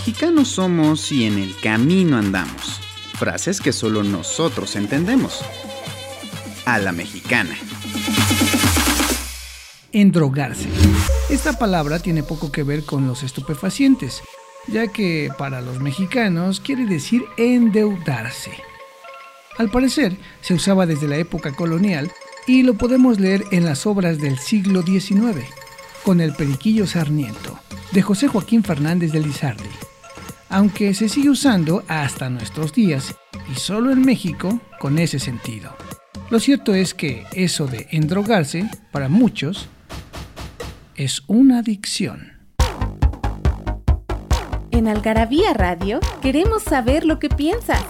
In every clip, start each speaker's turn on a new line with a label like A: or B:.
A: Mexicanos somos y en el camino andamos. Frases que solo nosotros entendemos. A la mexicana.
B: Endrogarse. Esta palabra tiene poco que ver con los estupefacientes, ya que para los mexicanos quiere decir endeudarse. Al parecer, se usaba desde la época colonial y lo podemos leer en las obras del siglo XIX, con el Periquillo Sarniento, de José Joaquín Fernández de Lizardi, aunque se sigue usando hasta nuestros días y solo en México con ese sentido. Lo cierto es que eso de endrogarse, para muchos, es una adicción.
C: En Algarabía Radio queremos saber lo que piensas.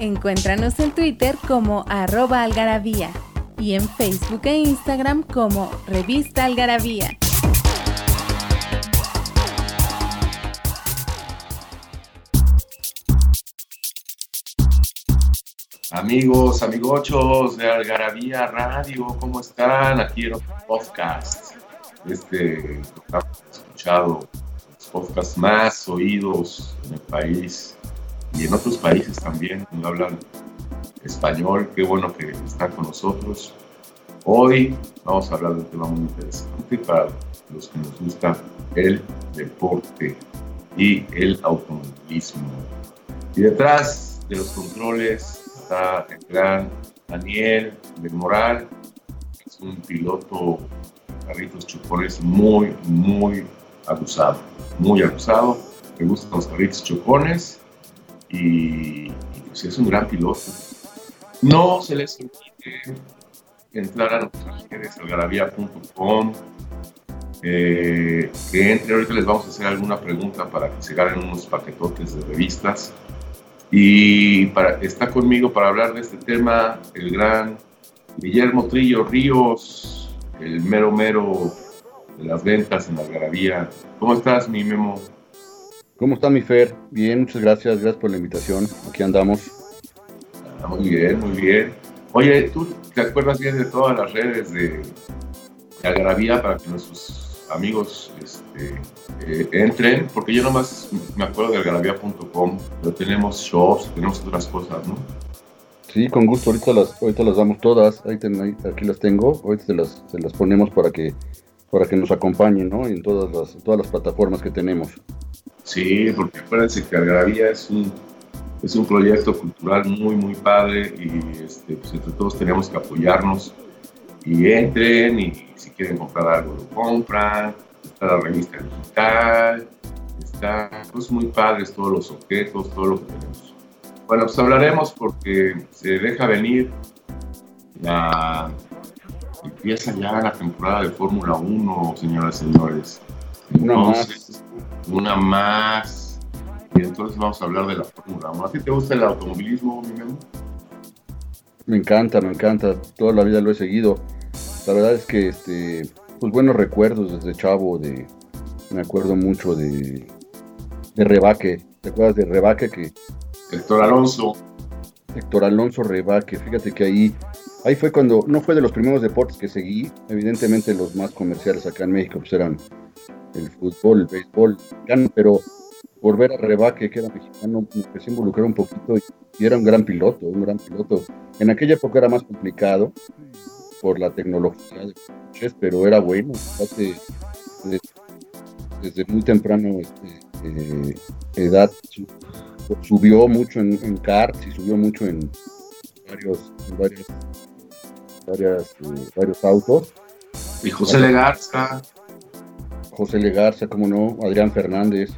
C: Encuéntranos en Twitter como arroba algarabía y en Facebook e Instagram como revista algarabía.
D: Amigos, amigochos de Algarabía Radio, ¿cómo están? Aquí en otro podcast. Este, escuchado los podcasts más oídos en el país y en otros países también, donde hablan español. Qué bueno que están con nosotros. Hoy vamos a hablar de un tema muy interesante para los que nos gusta el deporte y el automovilismo. Y detrás de los controles está el gran Daniel del Moral, es un piloto carritos chocones muy, muy abusado, muy abusado. Le gustan los carritos chocones y, pues es un gran piloto. No se les olvide entrar a nuestras redes, algarabía.com, eh, que entre, ahorita les vamos a hacer alguna pregunta para que se ganen unos paquetotes de revistas. Y para, está conmigo para hablar de este tema el gran Guillermo Trillo Ríos, el mero mero de las ventas en Algarabía. ¿Cómo estás, mi Memo?
E: ¿Cómo está mi Fer? Bien, muchas gracias, gracias por la invitación. Aquí andamos.
D: Ah, muy bien, muy bien. Oye, ¿tú te acuerdas bien de todas las redes de, de Algarabía para que nuestros amigos este, eh, entren, porque yo nomás me acuerdo de algarabía.com, pero tenemos shops, tenemos otras cosas, ¿no?
E: Sí, con gusto, ahorita las, ahorita las damos todas, ahí aquí las tengo, ahorita se las, se las ponemos para que, para que nos acompañen, ¿no? En todas las, todas las plataformas que tenemos.
D: Sí, porque acuérdense que Algarabía es un, es un proyecto cultural muy, muy padre y este, pues entre todos tenemos que apoyarnos y entren y si quieren comprar algo lo compran, está la revista digital, está pues muy padres todos los objetos, todo lo que tenemos. Bueno, pues hablaremos porque se deja venir la empieza ya la temporada de Fórmula 1, señoras y señores. Entonces, una más. Una más. Y entonces vamos a hablar de la Fórmula 1. ¿A ti te gusta el automovilismo, mi Memo?
E: Me encanta, me encanta. Toda la vida lo he seguido. La verdad es que, este, pues buenos recuerdos desde chavo. De, me acuerdo mucho de, de Rebaque. ¿Te acuerdas de Rebaque? Que,
D: Héctor Alonso.
E: Héctor Alonso Rebaque. Fíjate que ahí, ahí fue cuando, no fue de los primeros deportes que seguí. Evidentemente los más comerciales acá en México pues eran el fútbol, el béisbol, pero por ver a Rebaque, que era mexicano, me empecé a involucrar un poquito y, era un gran piloto, un gran piloto. En aquella época era más complicado por la tecnología de coches, pero era bueno. desde, muy temprano este, eh, edad subió mucho en, en, karts y subió mucho en varios, en varios, eh, varios autos.
D: Y José Legarza.
E: José Legarza, como no, Adrián Fernández.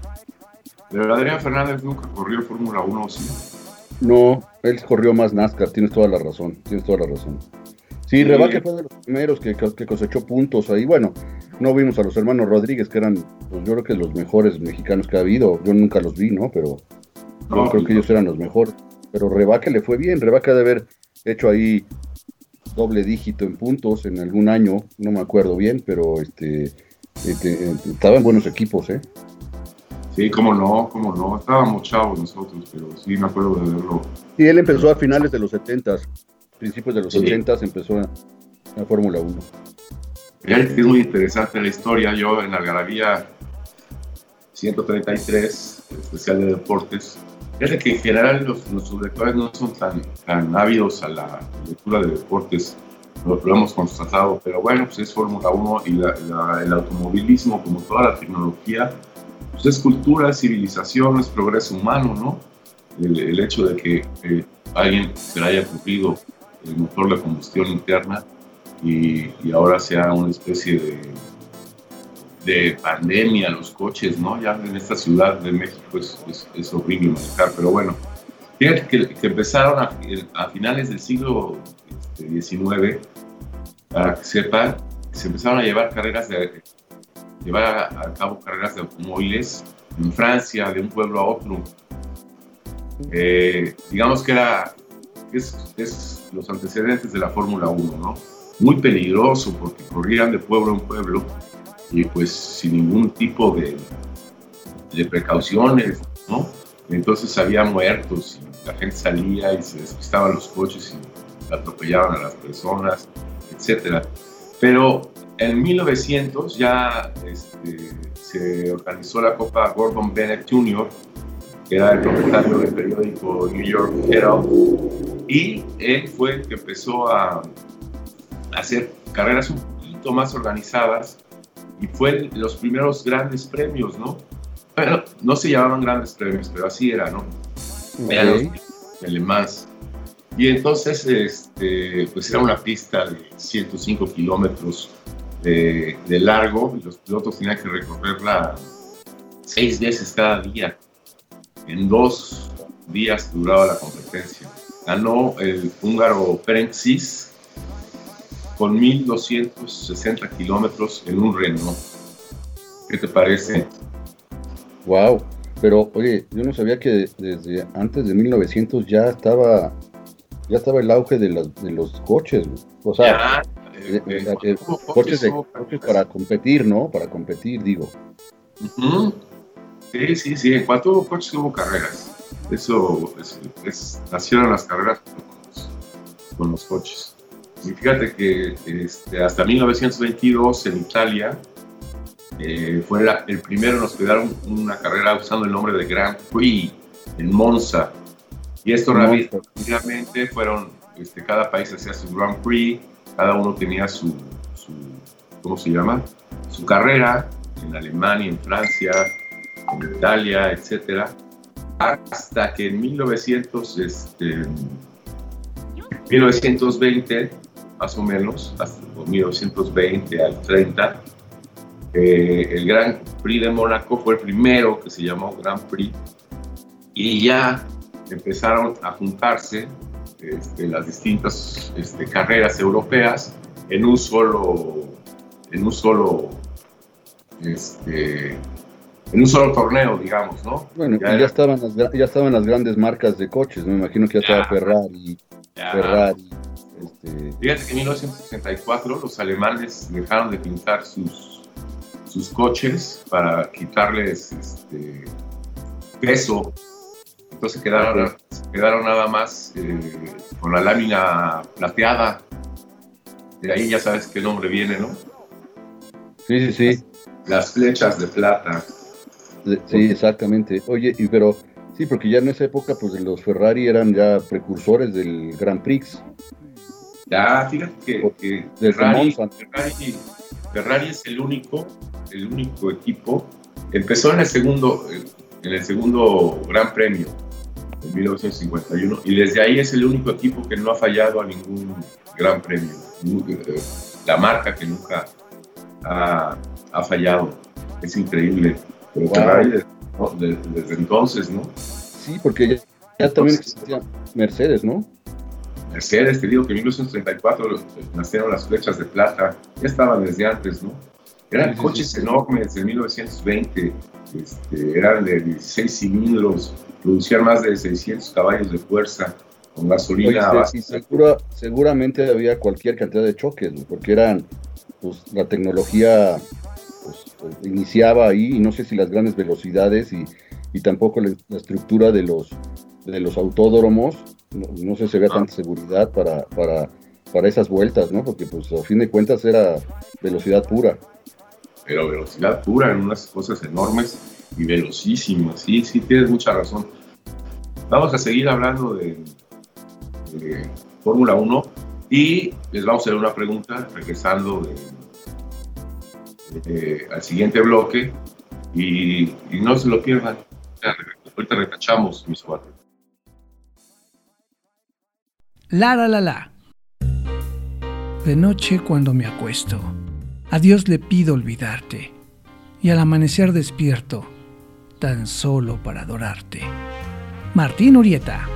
D: Pero Adrián Fernández nunca corrió Fórmula 1, ¿sí?
E: No, él corrió más NASCAR, tienes toda la razón, tienes toda la razón. Sí, Rebaque fue de los primeros que, que, cosechó puntos ahí. Bueno, no vimos a los hermanos Rodríguez, que eran, pues yo creo que los mejores mexicanos que ha habido. Yo nunca los vi, ¿no? Pero yo creo que ellos eran los mejores. Pero Rebaque le fue bien. Rebaque de haber hecho ahí doble dígito en puntos en algún año, no me acuerdo bien, pero este, este estaba en buenos equipos, ¿eh?
D: Sí, cómo no, cómo no. Estábamos chavos nosotros, pero sí me acuerdo de verlo.
E: Sí, él empezó a finales de los 70, principios de los sí. 80 empezó la Fórmula 1.
D: Es muy interesante la historia. Yo en Algarabía 133, especial de deportes, Fíjate que en general los, nuestros lectores no son tan, tan ávidos a la lectura de deportes, lo, lo hemos constatado, pero bueno, pues es Fórmula 1 y la, la, el automovilismo, como toda la tecnología, pues es cultura, es civilización, es progreso humano, ¿no? El, el hecho de que eh, alguien se le haya ocurrido el motor de combustión interna y, y ahora sea una especie de de pandemia, los coches, ¿no? Ya en esta ciudad de México es, es, es horrible pero bueno, fíjate que, empezaron a, a, finales del siglo XIX, este, para que sepan, se empezaron a llevar carreras de, llevar a, a, cabo carreras de automóviles en Francia, de un pueblo a otro. Eh, digamos que era, es, los antecedentes de la Fórmula 1, ¿no? Muy peligroso porque corrían de pueblo en pueblo y pues sin ningún tipo de, de precauciones, ¿no? Entonces había muertos y la gente salía y se despistaban los coches y atropellaban a las personas, etc. Pero en 1900 ya este, se organizó la Copa Gordon Bennett Jr., que era el propietario del periódico New York Herald, y él fue el que empezó a hacer carreras un poquito más organizadas y fue los primeros grandes premios, ¿no? Bueno, no se llamaban grandes premios, pero así era, ¿no? Okay. Eran los Mans. Y entonces, este, pues era una pista de 105 kilómetros de, de, largo y los pilotos tenían que recorrerla seis veces cada día. En dos días duraba la competencia. Ganó el húngaro Ferencz con 1.260 kilómetros en un Renault. ¿Qué te parece?
E: Wow, pero oye, yo no sabía que desde antes de 1900 ya estaba ya estaba el auge de, los, de los coches, o sea, ya, eh, eh, eh, coches, de, coches para competir, ¿no? Para competir, digo.
D: Uh -huh. Sí, sí, sí, en cuanto hubo coches hubo carreras. Eso, es, es, nacieron las carreras con los, con los coches. Y fíjate que este, hasta 1922 en Italia eh, fue la, el primero, nos quedaron una carrera usando el nombre de Grand Prix en Monza. Y esto rápidamente fueron, este, cada país hacía su Grand Prix, cada uno tenía su, su, ¿cómo se llama? Su carrera en Alemania, en Francia, en Italia, etc. Hasta que en 1900, este, 1920 más o menos, hasta 1920 al 30. Eh, el Gran Prix de Mónaco fue el primero que se llamó Gran Prix y ya empezaron a juntarse este, las distintas este, carreras europeas en un solo, en un solo, este, en un solo torneo, digamos, ¿no?
E: Bueno, ya, ya, estaban las, ya estaban las grandes marcas de coches, me imagino que ya, estaba Ferrari, ya. Ferrari,
D: este... Fíjate que en 1964 los alemanes dejaron de pintar sus, sus coches para quitarles este, peso. Entonces quedaron, quedaron nada más eh, con la lámina plateada. De ahí ya sabes qué nombre viene, ¿no?
E: Sí, sí, sí.
D: Las flechas de plata.
E: Sí, exactamente. Oye, y pero sí, porque ya en esa época, pues los Ferrari eran ya precursores del Grand Prix.
D: Ya, fíjate que, que Ferrari, Ferrari, Ferrari, es el único, el único equipo. Empezó en el segundo, en el segundo Gran Premio en 1951 y desde ahí es el único equipo que no ha fallado a ningún Gran Premio. La marca que nunca ha, ha fallado. Es increíble. Pero. Ferrari desde, desde, desde, entonces, ¿no?
E: Sí, porque ya, ya también existía Mercedes, ¿no?
D: Mercedes, te digo que en 1934 nacieron las flechas de plata, ya estaban desde antes, ¿no? Eran coches enormes de 1920, este, eran de 16 cilindros, producían más de 600 caballos de fuerza, con gasolina.
E: seguramente había cualquier cantidad de choques, porque eran, pues, la tecnología iniciaba ahí, y no sé si las grandes velocidades y, tampoco la, estructura de los, de los autódromos, no, sé si había tanta seguridad para, para, para esas vueltas, ¿no? Porque pues a fin de cuentas era velocidad pura
D: pero velocidad pura en unas cosas enormes y velocísimas. Sí, sí, tienes mucha razón. Vamos a seguir hablando de, Fórmula 1 y les vamos a hacer una pregunta regresando al siguiente bloque y, no se lo pierdan. Ahorita retachamos, mis cuatro.
B: La la la la. De noche cuando me acuesto a Dios le pido olvidarte y al amanecer despierto, tan solo para adorarte. Martín Urieta.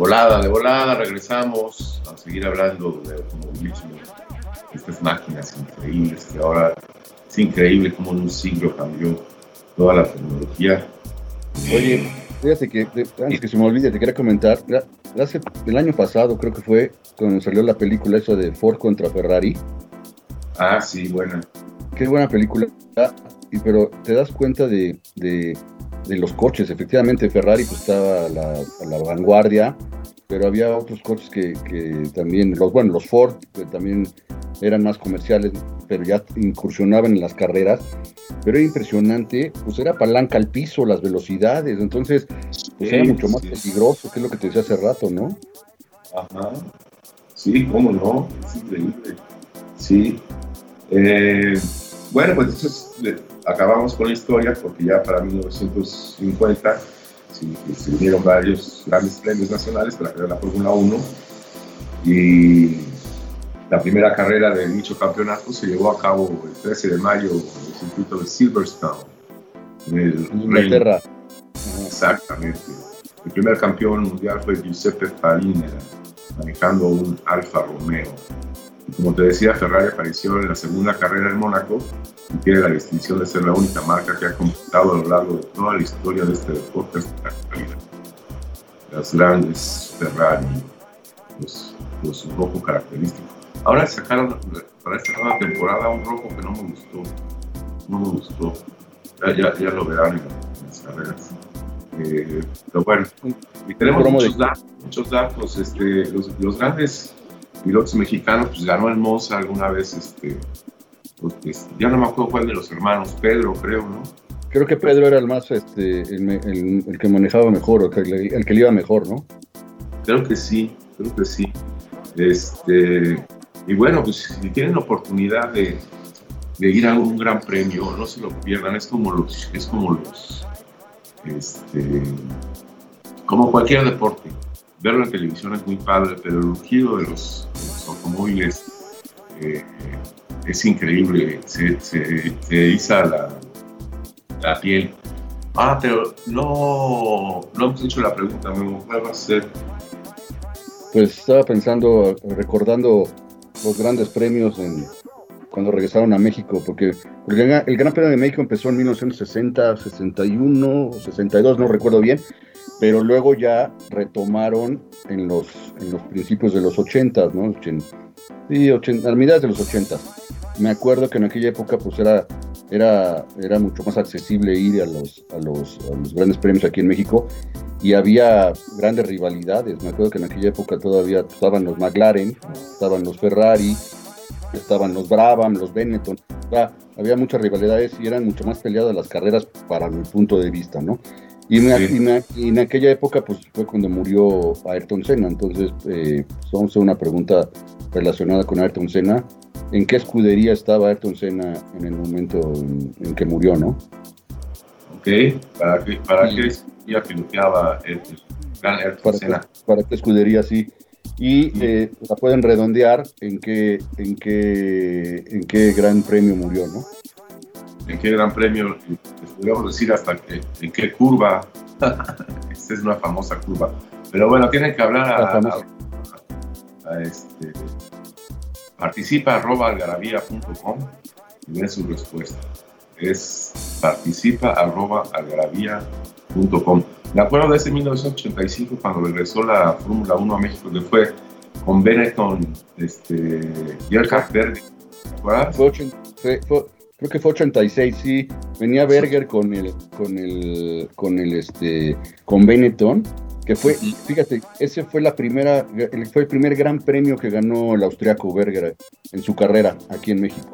D: volada, de volada, regresamos a seguir hablando de automovilismo, estas máquinas increíbles que ahora es increíble cómo en un siglo cambió toda la tecnología.
E: Oye, fíjate que antes que se me olvide, te quería comentar, hace, el año pasado creo que fue cuando salió la película eso de Ford contra Ferrari.
D: Ah, sí, buena.
E: Qué buena película. Y, pero te das cuenta de, de, los coches. Efectivamente, Ferrari pues, estaba a la, vanguardia, pero había otros coches que, que, también, los, bueno, los Ford, que también eran más comerciales, pero ya incursionaban en las carreras. Pero era impresionante, pues era palanca al piso, las velocidades. Entonces, pues era mucho más peligroso, que es lo que te decía hace rato, ¿no?
D: Ajá. Sí, cómo no, es increíble. Sí. Eh, bueno, pues entonces acabamos con la historia porque ya para 1950 se dieron varios grandes premios nacionales para crear la Fórmula 1 y la primera carrera de dicho campeonato se llevó a cabo el 13 de mayo en el circuito de Silverstone,
E: en Inglaterra.
D: Exactamente. El primer campeón mundial fue Giuseppe Farina, manejando un Alfa Romeo. Y como te decía, Ferrari apareció en la segunda carrera en Mónaco tiene la distinción de ser la única marca que ha completado a lo largo de toda la historia de este deporte Las grandes Ferrari, los, los rojo característicos. Ahora sacaron para esta nueva temporada un rojo que no me gustó. No me gustó. Ya, ya, lo verán en las carreras. Eh, pero bueno, y tenemos muchos datos, muchos datos. Este, los, grandes pilotos mexicanos, pues ganó el Moza alguna vez, este, pues, ya no me acuerdo cuál de los hermanos, Pedro, creo, ¿no?
E: Creo que Pedro era el más, este, el, que manejaba mejor, el que, el que le iba mejor, ¿no?
D: Creo que sí, creo que sí. Este, y bueno, pues si tienen oportunidad de, de ir a un gran premio, no se lo pierdan, es como los, es como los este, como cualquier deporte, verlo en televisión es muy padre, pero el rugido de los, automóviles eh, es increíble, se, se, se la, la, piel. Ah, pero no, no hemos hecho la pregunta, ¿cuál va a ser?
E: Pues estaba pensando, recordando los grandes premios en, cuando regresaron a México, porque, el, Gran Premio de México empezó en 1960, 61, 62, no recuerdo bien, pero luego ya retomaron en los, en los principios de los 80, ¿no? sí, 80, a mitad de los 80. Me acuerdo que en aquella época pues era, era, era mucho más accesible ir a los, a, los, grandes premios aquí en México y había grandes rivalidades. Me acuerdo que en aquella época todavía estaban los McLaren, estaban los Ferrari, estaban los Brabham, los Benetton, había muchas rivalidades y eran mucho más peleadas las carreras para mi punto de vista, ¿no? Y, en aquella época, pues fue cuando murió Ayrton Senna. Entonces, eh, vamos a hacer una pregunta relacionada con Ayrton Senna. ¿En qué escudería estaba Ayrton Senna en el momento en, que murió, no?
D: Ok, ¿para qué, para qué escudería piloteaba Ayrton,
E: para
D: Senna?
E: para qué escudería, sí. Y eh, la pueden redondear en qué, en, qué, en qué gran premio murió, ¿no?
D: En qué gran premio, podríamos decir hasta que, en qué curva. Esta es una famosa curva. Pero bueno, tienen que hablar a, este, participa arroba algarabía.com y den su respuesta. Es participa arroba algarabía.com. Me acuerdo de ese 1985 cuando regresó la Fórmula 1 a México, que fue con Benetton, este, Gerhard Berger.
E: Fue, fue, creo que fue 86, sí, venía Berger con el, con el, con el, este, con Benetton, que fue, fíjate, ese fue la primera, fue el primer gran premio que ganó el austriaco Berger en su carrera aquí en México.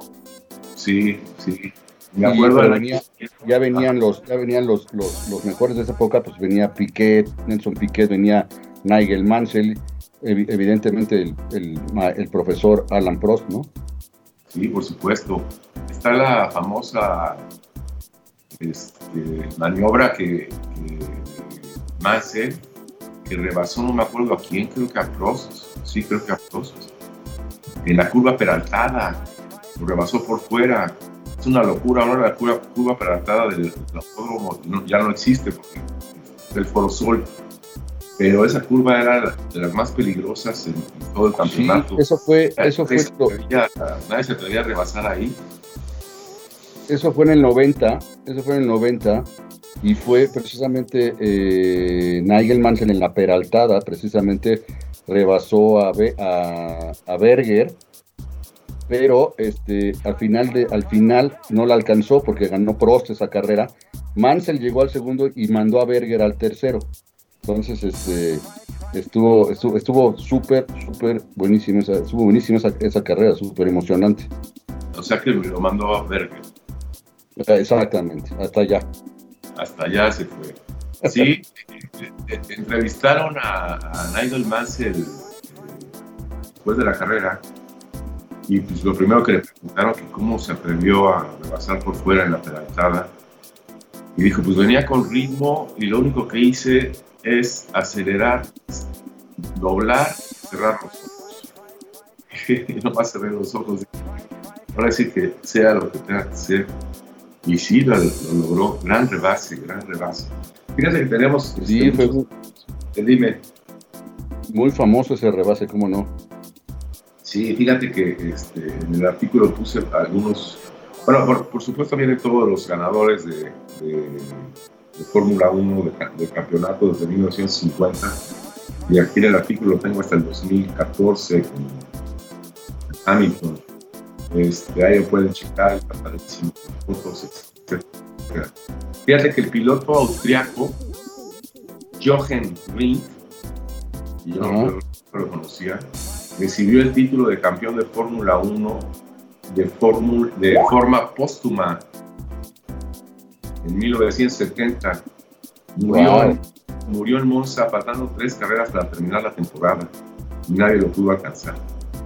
D: Sí, sí. Me acuerdo
E: ya venían los, ya venían los, los, mejores de esa época, pues venía Piquet, Nelson Piquet, venía Nigel Mansell, evidentemente el, el, el profesor Alan Prost, ¿no?
D: Sí, por supuesto. Está la famosa este, maniobra que, que que rebasó, no me acuerdo a quién, creo que a Prost, sí, creo que a Prost, en la curva peraltada, lo rebasó por fuera. Es una locura, ahora la curva, curva peraltada del autódromo ya no existe porque es el Foro Sol pero esa curva era de las más peligrosas en, todo el campeonato.
E: eso fue, eso fue.
D: nadie se atrevía a rebasar ahí.
E: Eso fue en el 90, eso fue en el 90 y fue precisamente eh, Nigel Mansell en la peraltada, precisamente rebasó a, a, Berger, pero este, al, final de, al final no la alcanzó porque ganó Prost esa carrera. Mansell llegó al segundo y mandó a Berger al tercero. Entonces, este, estuvo estuvo estuvo súper, súper buenísimo, esa, estuvo buenísima esa, carrera, súper emocionante.
D: O sea que lo mandó a Berger.
E: Exactamente, hasta allá.
D: Hasta allá se fue. Sí, eh, eh, entrevistaron a, Nigel Mansell eh, después de la carrera y pues lo primero que le preguntaron que cómo se atrevió a rebasar por fuera en la pedalada y dijo pues venía con ritmo y lo único que hice es acelerar, doblar, cerrar los ojos. y no más cerrar los ojos. Ahora sí que sea lo que tenga que ser. Y sí, lo, logró. Gran rebase, gran rebase. Fíjate que tenemos.
E: Sí,
D: este,
E: fue
D: Dime.
E: Muy famoso ese rebase, ¿cómo no?
D: Sí, fíjate que este, en el artículo puse algunos. Bueno, por, supuesto vienen todos los ganadores de de Fórmula 1 de, campeonato desde 1950 y aquí en el artículo tengo hasta el 2014 con Hamilton. Este, ahí lo pueden checar, fotos, Fíjate que el piloto austriaco Jochen Rindt, yo no lo conocía, recibió el título de campeón de Fórmula 1 de, de forma póstuma en 1970. Murió, murió en Monza faltando tres carreras para terminar la temporada y nadie lo pudo alcanzar.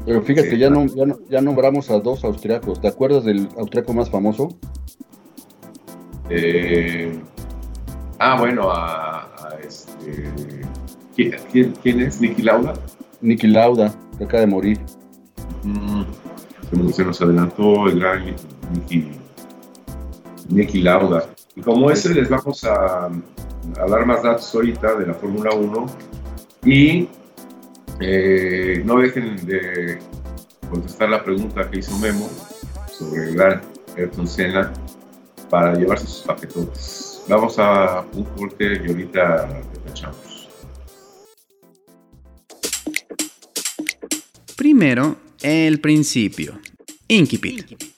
E: Pero fíjate, ya, no, ya, nombramos a dos austriacos. ¿Te acuerdas del austriaco más famoso?
D: Eh, ah, bueno, a, este. ¿quién, es? ¿Niki Lauda?
E: Niki Lauda, que acaba de morir.
D: Mm, se nos adelantó el gran Niki, Niki Lauda. Y como ese les vamos a, dar más datos ahorita de la Fórmula 1 y eh, no dejen de contestar la pregunta que hizo Memo sobre el gran Ayrton Senna para llevarse sus paquetotes. Vamos a un corte y ahorita despachamos.
A: Primero, el principio. Inquipit.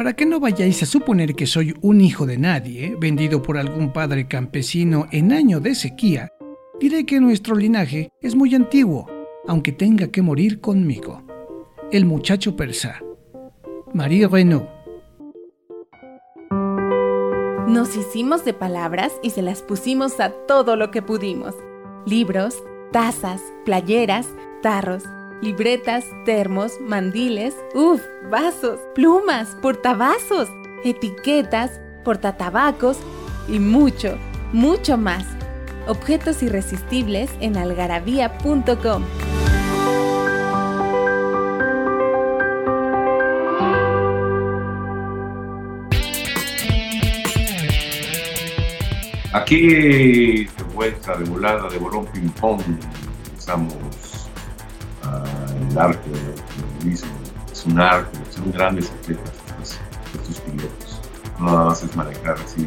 B: Para que no vayáis a suponer que soy un hijo de nadie, vendido por algún padre campesino en año de sequía, diré que nuestro linaje es muy antiguo, aunque tenga que morir conmigo. El muchacho persa. Marie Renaud.
C: Nos hicimos de palabras y se las pusimos a todo lo que pudimos. Libros, tazas, playeras, tarros, libretas, termos, mandiles, uff, vasos, plumas, portavasos, etiquetas, portatabacos y mucho, mucho más. Objetos irresistibles en algarabía.com.
D: Aquí, de vuelta, de volada, de bolón ping-pong, empezamos arco del mismo. Es un arco, son grandes atletas estos, pilotos. No nada más es manejar así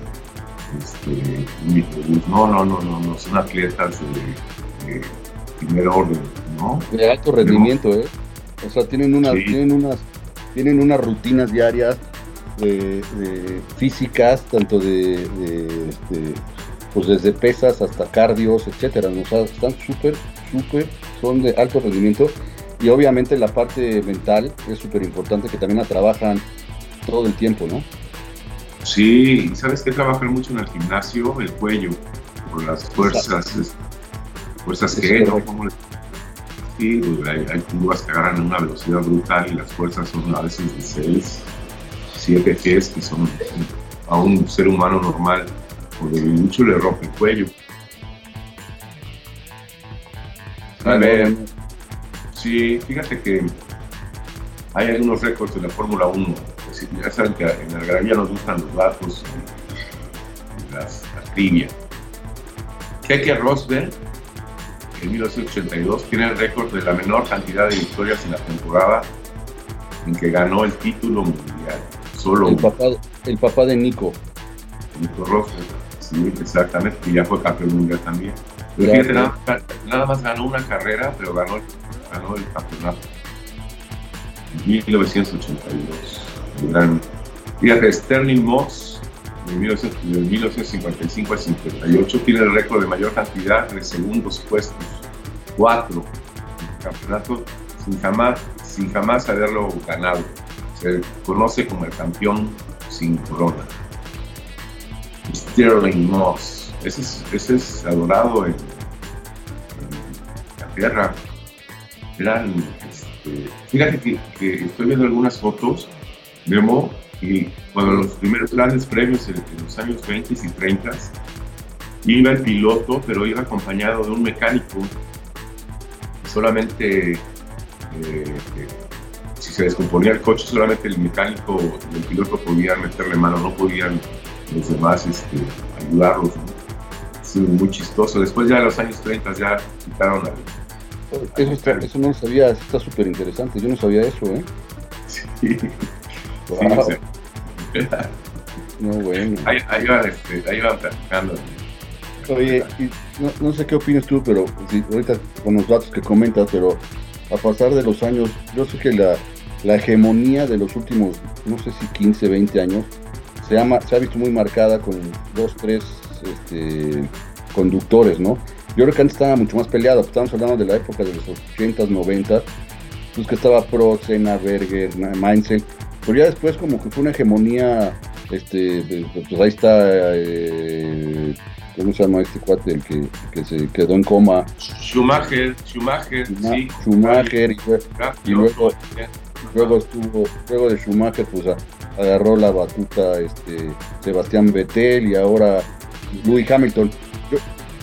D: este, un microbús. No, no, no, no, no, son atletas de, primer orden, ¿no?
E: De alto rendimiento, ¿eh? O sea, tienen unas, tienen unas, tienen unas rutinas diarias de, físicas, tanto de, este, pues desde pesas hasta cardios, etcétera. están súper, súper, son de alto rendimiento. Y obviamente la parte mental es súper importante que también la trabajan todo el tiempo, ¿no?
D: Sí, ¿sabes qué? Trabajan mucho en el gimnasio, el cuello, por las fuerzas, fuerzas que, Sí, hay, hay curvas que agarran una velocidad brutal y las fuerzas son a veces de 6, siete Gs que son a un ser humano normal o de mucho le rompe el cuello. A ver, sí, fíjate que hay algunos récords de la Fórmula 1. Ya saben que en Algarabía nos gustan los datos y las, las trivia. Keke Rosberg, en 1982, tiene el récord de la menor cantidad de victorias en la temporada en que ganó el título mundial.
E: El papá, el papá de Nico.
D: Nico Rosberg, sí, exactamente, y ya fue campeón mundial también. Fíjate, nada, más ganó una carrera, pero ganó, ganó el campeonato. En 1982. fíjate, Sterling Moss, de 1955 a 58, tiene el récord de mayor cantidad de segundos puestos. Cuatro. El campeonato sin jamás, sin jamás haberlo ganado se conoce como el campeón sin corona. Sterling Moss, ese es, adorado en, la tierra. Este, fíjate que, estoy viendo algunas fotos, Memo, y cuando los primeros grandes premios en, los años 20 y 30 iba el piloto, pero iba acompañado de un mecánico solamente eh, si se descomponía el coche, solamente el mecánico y el piloto podían meterle mano, no podían los demás este, ayudarlos. muy chistoso. Después ya en los años 30 ya quitaron
E: la... Eso, eso no lo sabía, está súper interesante, yo no sabía eso, ¿eh?
D: Sí.
E: no, bueno.
D: Ahí, ahí, van, este, ahí van platicando.
E: Oye, no, no, sé qué opinas tú, pero ahorita con los datos que comentas, pero a pasar de los años, yo sé que la, la hegemonía de los últimos, no sé si 15, 20 años, se ha, se ha visto muy marcada con dos, tres este, conductores, ¿no? Yo creo que antes estaba mucho más peleado, estamos hablando de la época de los 80s, 90 pues que estaba Pro, Senna, Berger, Mainzel, pero ya después como que fue una hegemonía, este, pues ahí está, eh, ¿cómo se llama este cuate? El que, que se quedó en coma.
D: Schumacher, Schumacher, sí.
E: Schumacher, y, y luego, Luego estuvo, luego de Schumacher, pues agarró la batuta este, Sebastián Vettel y ahora Louis Hamilton.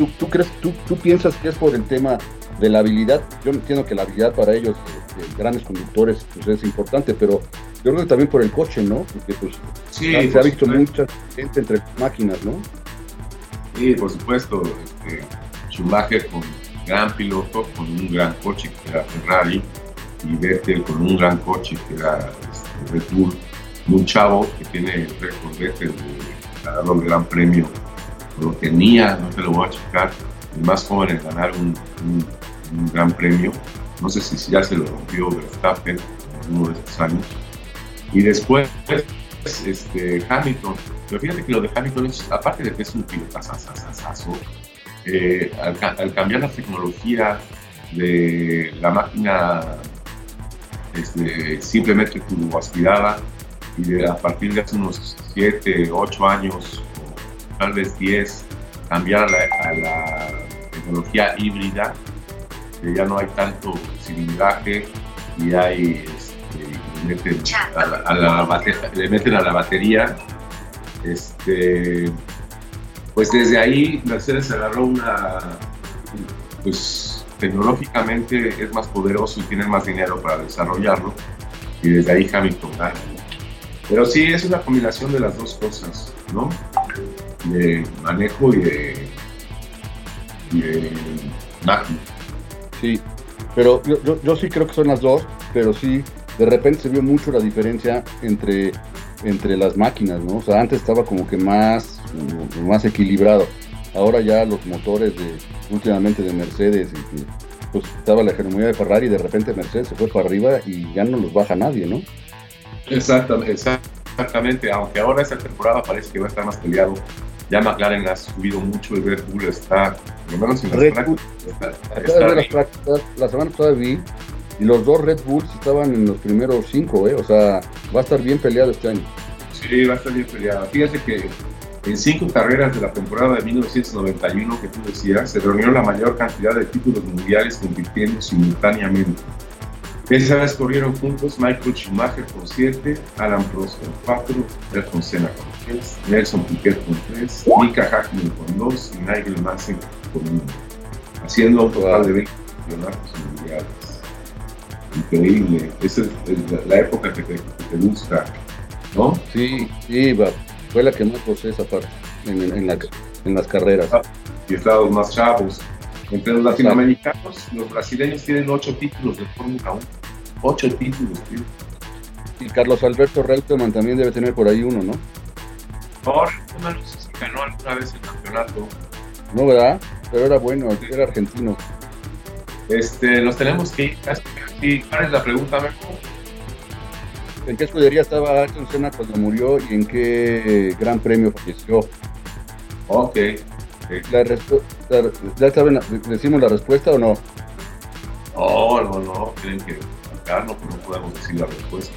E: ¿Tú, crees, tú, tú, piensas que es por el tema de la habilidad? Yo entiendo que la habilidad para ellos, este, grandes conductores, pues es importante, pero yo creo que también por el coche, ¿no? Porque pues se ha visto mucha gente entre máquinas, ¿no?
D: Sí, por supuesto. Este, Schumacher con gran piloto, con un gran coche que era Ferrari y Vettel con un gran coche que era este, Red Bull, un chavo que tiene el récord Vettel de ganar un gran premio, lo tenía, no te lo voy a checar, el más joven en ganar un, gran premio, no sé si ya se lo rompió Verstappen en uno de estos años, y después este, Hamilton, pero fíjate que lo de Hamilton es, aparte de que es un pilotazo, eh, al, al cambiar la tecnología de la máquina este, simplemente aspirada y a partir de hace unos 7, 8 años tal vez 10, cambiar a la, tecnología híbrida, que ya no hay tanto cilindraje y hay, este, le, meten a la, a la le meten a la batería. Este, pues desde ahí Mercedes agarró una, pues tecnológicamente es más poderoso y tiene más dinero para desarrollarlo y desde ahí Hamilton gana. Pero sí, es una combinación de las dos cosas, ¿no? De manejo y de, y de.
E: Sí, pero yo, yo, sí creo que son las dos, pero sí, de repente se vio mucho la diferencia entre, entre las máquinas, ¿no? O sea, antes estaba como que más, más equilibrado. Ahora ya los motores de últimamente de Mercedes, y, pues estaba la hegemonía de Ferrari y de repente Mercedes se fue para arriba y ya no los baja nadie, ¿no?
D: Exactamente, exactamente, aunque ahora esta temporada parece que va a estar más peleado. Ya McLaren ha subido mucho y Red Bull está, por lo menos en las
E: prácticas, la semana pasada vi y los dos Red Bulls estaban en los primeros cinco, ¿eh? o sea, va a estar bien peleado este año.
D: Sí, va a estar bien peleado. Fíjate que en cinco carreras de la temporada de 1991 que tú decías, se reunió la mayor cantidad de títulos mundiales compitiendo simultáneamente. Esa vez corrieron juntos Michael Schumacher con 7, Alan Prost con 4, Ayrton Senna con 3, Nelson Piquet con 3, Mika Hakkinen con 2 y Nigel Mansell con 1, haciendo un total de 20 campeonatos mundiales. Increíble, esa es la época que te, gusta, ¿no?
E: Sí, sí, fue la que más posee esa parte en, en, en las carreras. Ah,
D: y estados más chavos. Entre los latinoamericanos, los brasileños tienen 8 títulos de Fórmula 1 ocho títulos, tío.
E: Y Carlos Alberto Reutemann también debe tener por ahí uno, ¿no?
D: Por no sé si ganó alguna vez el campeonato.
E: No, ¿verdad? Pero era bueno, era argentino.
D: Este, nos tenemos que ir. ¿Cuál es la pregunta, Memo?
E: ¿En qué escudería estaba Ayrton Senna cuando murió y en qué gran premio falleció?
D: Ok.
E: La ¿Ya saben, decimos la respuesta o no?
D: No, no, no. Creen que no podemos decir la respuesta.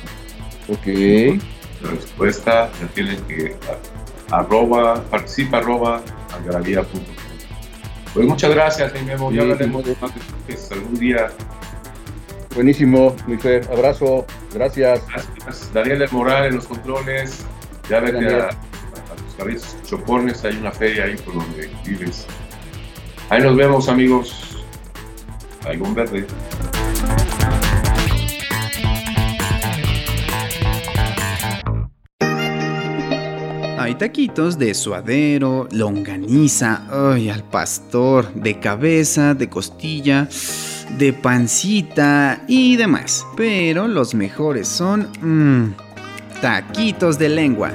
E: Ok.
D: Respuesta la tienen que arroba, participa arroba Pues muchas gracias, mi Memo. ya hablaremos de más algún día.
E: Buenísimo, mi Fer. Abrazo. Gracias.
D: Gracias. Daniel Moral en los controles. Ya vete a, a, los carritos chopones. Hay una feria ahí por donde vives. Ahí nos vemos, amigos. Algún verde.
A: Hay taquitos de suadero, longaniza, ay, al pastor, de cabeza, de costilla, de pancita y demás. Pero los mejores son mmm, taquitos de lengua.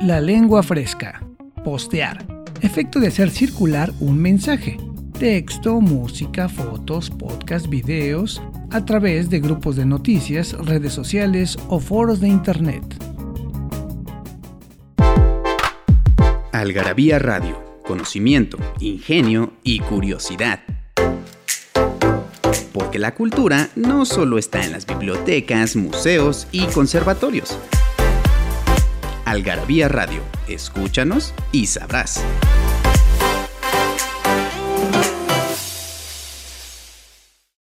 B: La lengua fresca. Postear. Efecto de hacer circular un mensaje. Texto, música, fotos, podcast, videos, a través de grupos de noticias, redes sociales o foros de Internet.
A: Algarabía Radio, conocimiento, ingenio y curiosidad. Porque la cultura no solo está en las bibliotecas, museos y conservatorios. Algarabía Radio, escúchanos y sabrás.